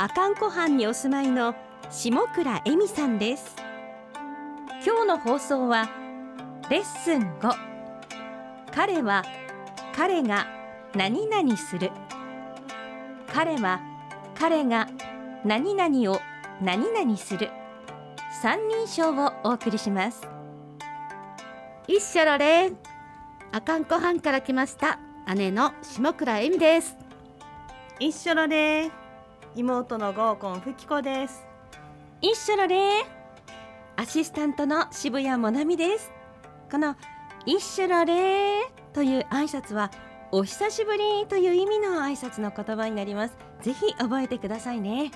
阿寒湖畔にお住まいの下倉恵美さんです。今日の放送はレッスン5彼は彼が何々する。彼は彼が何々を何々する。三人称をお送りします。一緒ろれ阿寒湖畔から来ました姉の下倉恵美です。一緒ので妹の合コンふきこです。一緒のれアシスタントの渋谷もなみです。この一緒のれという挨拶はお久しぶりという意味の挨拶の言葉になります。ぜひ覚えてくださいね。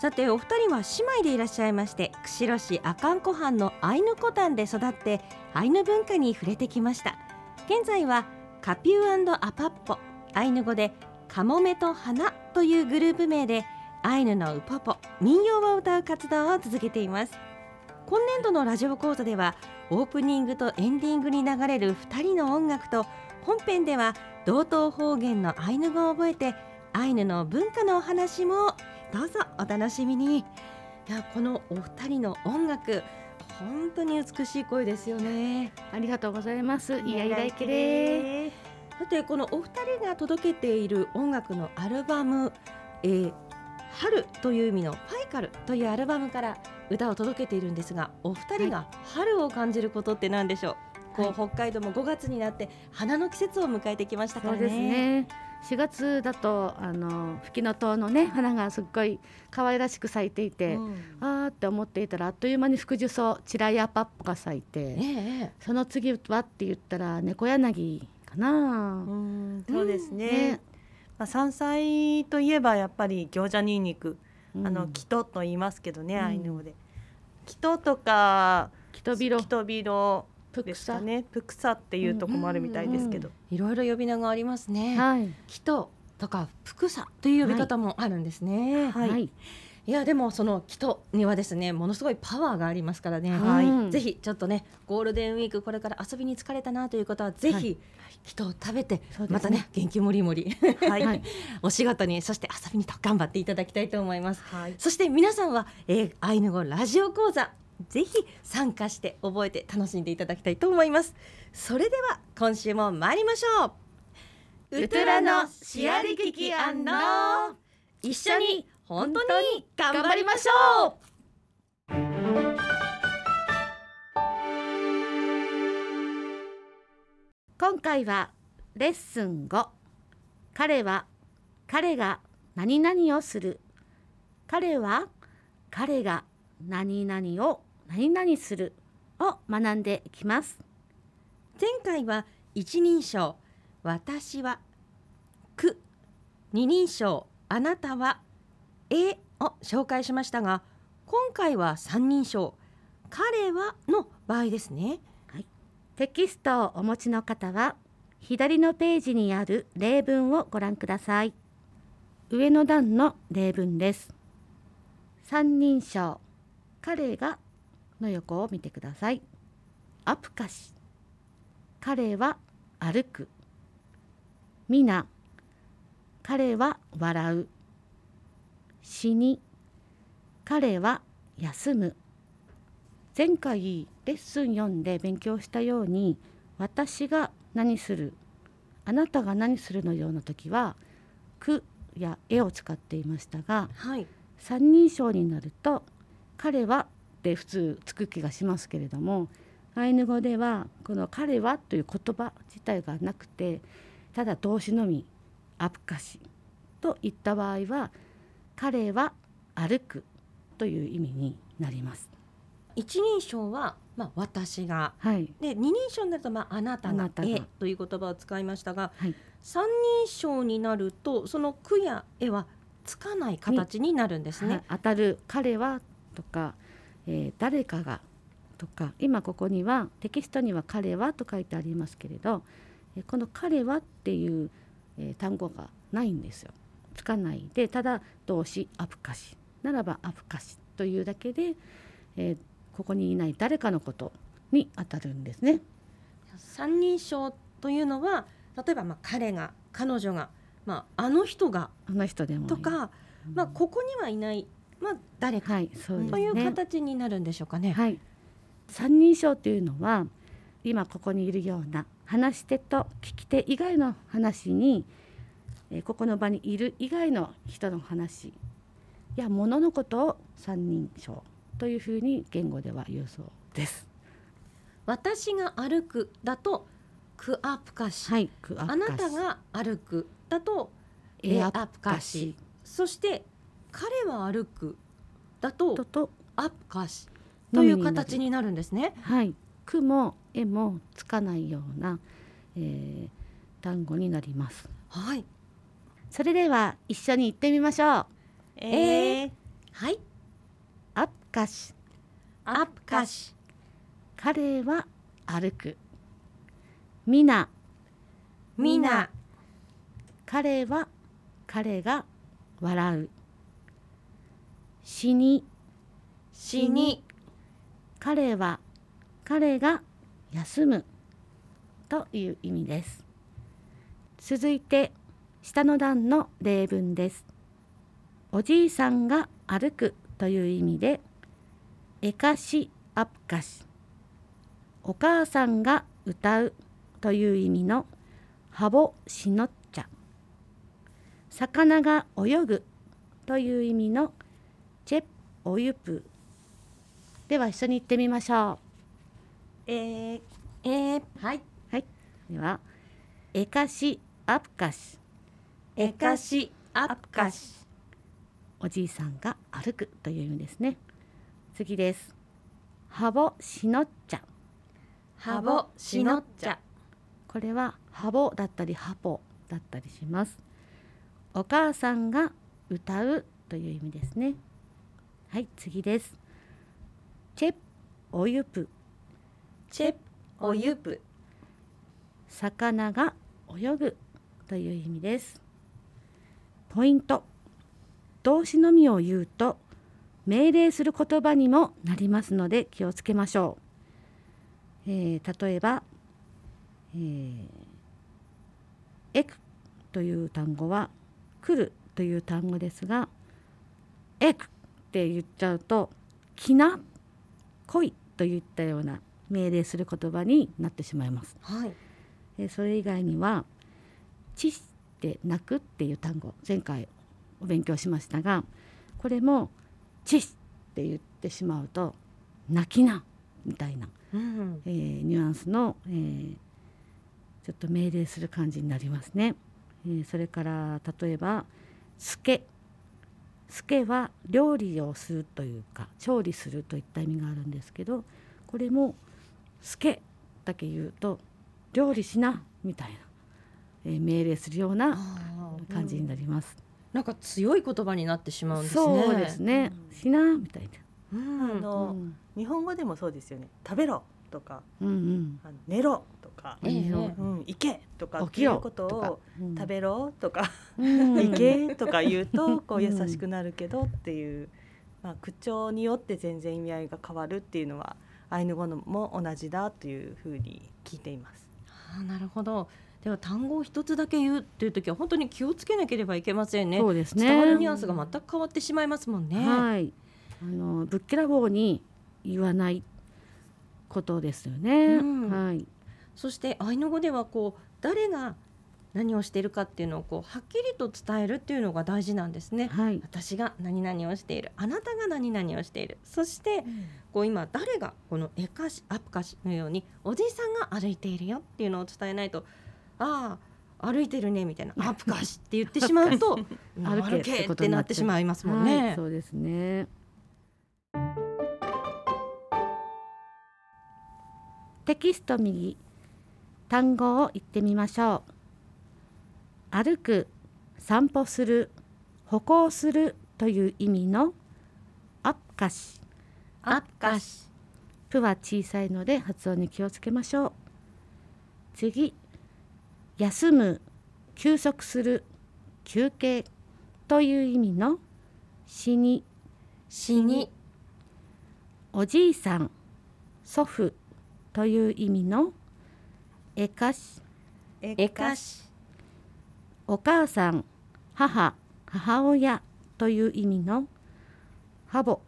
さてお二人は姉妹でいらっしゃいまして釧路市阿寒湖畔のアイヌコタンで育ってアイヌ文化に触れてきました。現在はカピューアパッポアイヌ語でカモメと花というグループ名でアイヌのウポポ民謡を歌う活動を続けています。今年度のラジオ講座ではオープニングとエンディングに流れる2人の音楽と本編では道東方言のアイヌ語を覚えてアイヌの文化のお話もどうぞお楽しみに。いやこのお二人の音楽本当に美しい声ですよね。ありがとうございます。いやいらいけれさてこのお二人が届けている音楽のアルバム、えー、春という意味のファイカルというアルバムから歌を届けているんですがお二人が春を感じることって何でしょう、こう北海道も5月になって花の季節を迎えてきましたからね。そうですね。4月だとあのフキノトウのね花がすっごい可愛らしく咲いていて、うん、あーって思っていたらあっという間に福寿草チラヤパッポが咲いて、ええ、その次はって言ったら猫柳かな。うんそうですね、ね。まあ、山菜といえばやっぱり餃子にんにく、うん、あのキトと言いますけどね、アイヌ語で。キトとかキトビロ。キトビロですかね。プクサ。っていうとこもあるみたいですけど、いろいろ呼び名がありますね、はい、キトとかプクサという呼び方もあるんですね、はい、はいいやでもそのキトにはですねものすごいパワーがありますからね、はい、ぜひちょっとねゴールデンウィークこれから遊びに疲れたなという方はぜひ、はい、キトを食べて、ね、またね元気もりもり、はい、お仕事にそして遊びにと頑張っていただきたいと思います、はい、そして皆さんは、えー、アイヌ語ラジオ講座ぜひ参加して覚えて楽しんでいただきたいと思います。それでは今週も参りましょう。ウトラのシアリキキ一緒に本当に頑張りましょう。今回はレッスン5彼は彼が何々をする。彼は彼が何々を何々する。を学んでいきます。前回は一人称。私はく。二人称。あなたはえを紹介しましたが今回は三人称。彼はの場合ですね、はい、テキストをお持ちの方は左のページにある例文をご覧ください。上の段の例文です。三人称。彼がの横を見てください。アプカシ。彼は歩く。みな彼は笑う。死に彼は休む。前回レッスン4で勉強したように私が何するあなたが何するのような時は「く」や「絵を使っていましたが、はい、三人称になると「彼は」って普通つく気がしますけれどもアイヌ語ではこの「彼は」という言葉自体がなくてただ動詞のみ「アプカシ」といった場合は「彼は歩くという意味になります。一人称はまあ、私が、はい、で二人称になると、まあ、あなたが「え」という言葉を使いましたが、はい、三人称になるとその「句」や「絵はつかない形になるんですね。当たる彼はとか、えー、誰かがとか今ここにはテキストには彼はと書いてありますけれど、えー、この彼はっていう、えー、単語がないんですよ。つかないでただ動詞アプカシならばアプカシというだけで、えー、ここにいない誰かのことに当たるんですね。三人称というのは例えばまあ彼が彼女が、まあ、あの人があの人でもとか、まあ、ここにはいない、まあ、誰か、はいそうね、という形になるんでしょうかね。はい、三人称というのは今ここにいるような話し手と聞き手以外の話に、えー、ここの場にいる以外の人の話や物のことを三人称というふうに言語では言うそうです。私が歩くだとクアプカシ、はい、クアプカシあなたが歩くだとエアプカシそして彼は歩くだとアプカシという形になるんですね。はい、くもえもつかないような、えー、単語になります。はい。それでは一緒に言ってみましょう。えー、はい。アプカシ。アプカシ。彼は歩く。みな。みな。彼は彼が笑う。死に。死に。彼は彼が休むという意味です続いて下の段の例文ですおじいさんが歩くという意味でえかしあっかしお母さんが歌うという意味のはぼしのっちゃ魚が泳ぐという意味のチェッおゆぷでは一緒に言ってみましょう。えー、えー、はい。はい。では、えかしアプカシ。えかしアプカシ。おじいさんが歩くという意味ですね。次です。はぼしのっちゃ。はぼしのっちゃ。これははぼだったりはぽだったりします。お母さんが歌うという意味ですね。はい、次です。チェッおゆぷチェッおゆぷ魚が泳ぐという意味ですポイント。動詞のみを言うと命令する言葉にもなりますので気をつけましょう、えー、例えば、えー、エクという単語は来るという単語ですがエクって言っちゃうと来な来いといったような命令する言葉になってしまいます。はい、でそれ以外には「知って泣く」っていう単語前回お勉強しましたがこれも「知って言ってしまうと「泣きな」みたいな、うん、えー、ニュアンスの、えー、ちょっと命令する感じになりますね。えー、それから例えば「すけ」助は料理をするというか調理するといった意味があるんですけどこれも「助」だけ言うと「料理しな」みたいな、えー、命令するような感じになります。なんか強い言葉になってしまうんですね。そうですね。うん、しなみたいな。うん、あの、うん、日本語でもそうですよね。食べろとか、うんうん、あの寝ろとか、えー、うん、行けとかっていうことを食べろとか、行けとか言うと こう優しくなるけどっていう、まあ、口調によって全然意味合いが変わるっていうのはアイヌ語のも同じだというふうに聞いています。あなるほどでは単語を一つだけ言うっていう時は本当に気をつけなければいけませんね。そうですね。伝わるニュアンスが全く変わってしまいますもんね。はい。あのぶっきらぼうに言わないことですよね。うん、はい。そしてアイヌ語ではこう誰が何をしているかっていうのをこうはっきりと伝えるっていうのが大事なんですね。はい、私が何々をしている、あなたが何々をしている。そして、うん、こう今誰がこのエカシアプカシのようにおじいさんが歩いているよっていうのを伝えないと、ああ歩いてるねみたいなアプカシって言ってしまうと 歩けってなってしまいますもんね。はい、そうですね。テキスト右単語を言ってみましょう。歩く散歩する歩行するという意味のアッカシアッカシプは小さいので発音に気をつけましょう。次休む休息する休憩という意味の死に。死に。おじいさん祖父という意味のえかし。えかし。お母さん母母親という意味のハボ。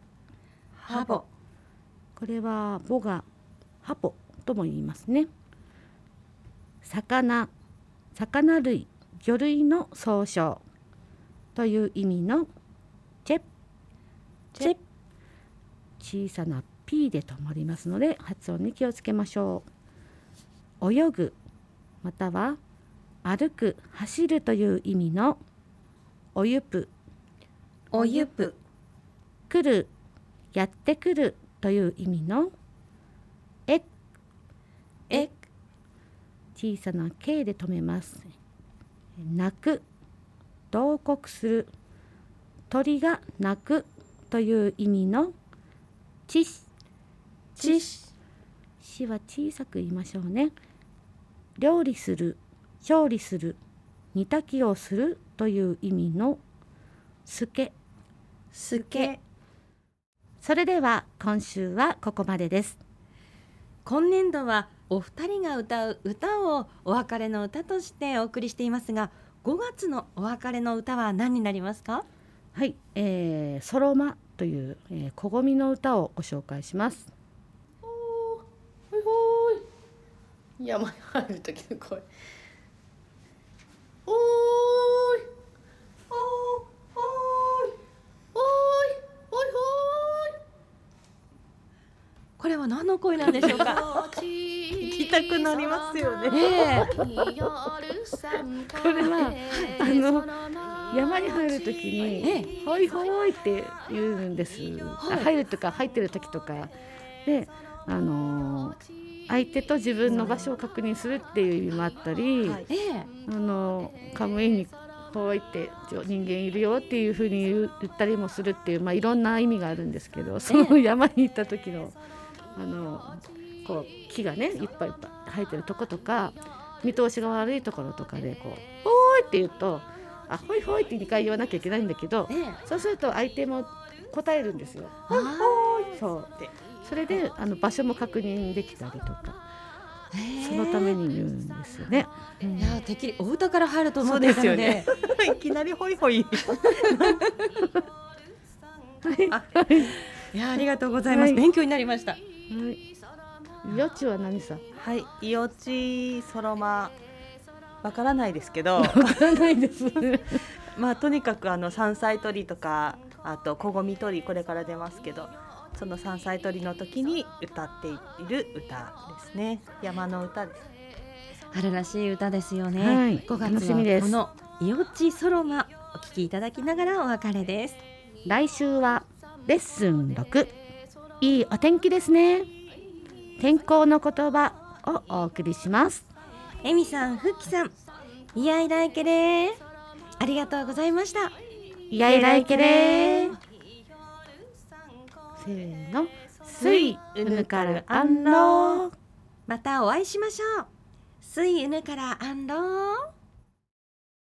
ハボ。これは母がハポとも言いますね。魚魚類魚類の総称という意味のチェッチェッ小さな P で止まりますので発音に気をつけましょう。泳ぐまたは歩く走るという意味のおゆぷ。おゆぷ。来るやってくるという意味のええ小さな K で止めます。泣く同国する。鳥が鳴くという意味のちし。ちししは小さく言いましょうね。料理する勝利する煮炊きをするという意味のすけ。すけ。それでは今週はここまでです。今年度はお二人が歌う歌をお別れの歌としてお送りしていますが5月のお別れの歌は何になりますか？はい、えー、ソロマという、えー、小ごみの歌をご紹介します。ほいほい。山に入る時の声。おーおーいおーいおいこれは何の声なんでしょうか？ほーい行きたくなりますよね。えこれはあの山に入る時にえ「ほいほい」って言うんです、あ入るとか入ってる時とか。であのー相手と自分の場所を確認するっていう意味もあったり、はい。ええ。あのカムインにこう言って人間いるよっていうふうに言ったりもするっていう、まあ、いろんな意味があるんですけどその山に行った時のあのこう木がねいっぱいいっぱい生えてるとことか見通しが悪いところとかでこう「ほーい」って言うと「あほいほい」って2回言わなきゃいけないんだけどええ。そうすると相手も答えるんですよ。あそうって。それであの場所も確認できたりとかそのために言うんですよね。うんいやてっきりお歌から入ると思っていたので。そうです いきなりホイホイい。やありがとうございます、はい。勉強になりました。はい。よちは何さ。はい。イオチソロマわからないですけど。わからないです。まあとにかくあの山菜採りとかあと小ごみ採りこれから出ますけどその山菜採りの時に歌っている歌ですね。山の歌です。春らしい歌ですよね、はい。5月このイオチソロマお聞きいただきながらお別れです。来週はレッスン6。いいお天気ですね。天候の言葉をお送りします。エミさん、フッキさん、いやいらいけれーありがとうございましたいやいらいけれー。せーの。すいうぬからあんろー。またお会いしましょうスイウヌからアンロー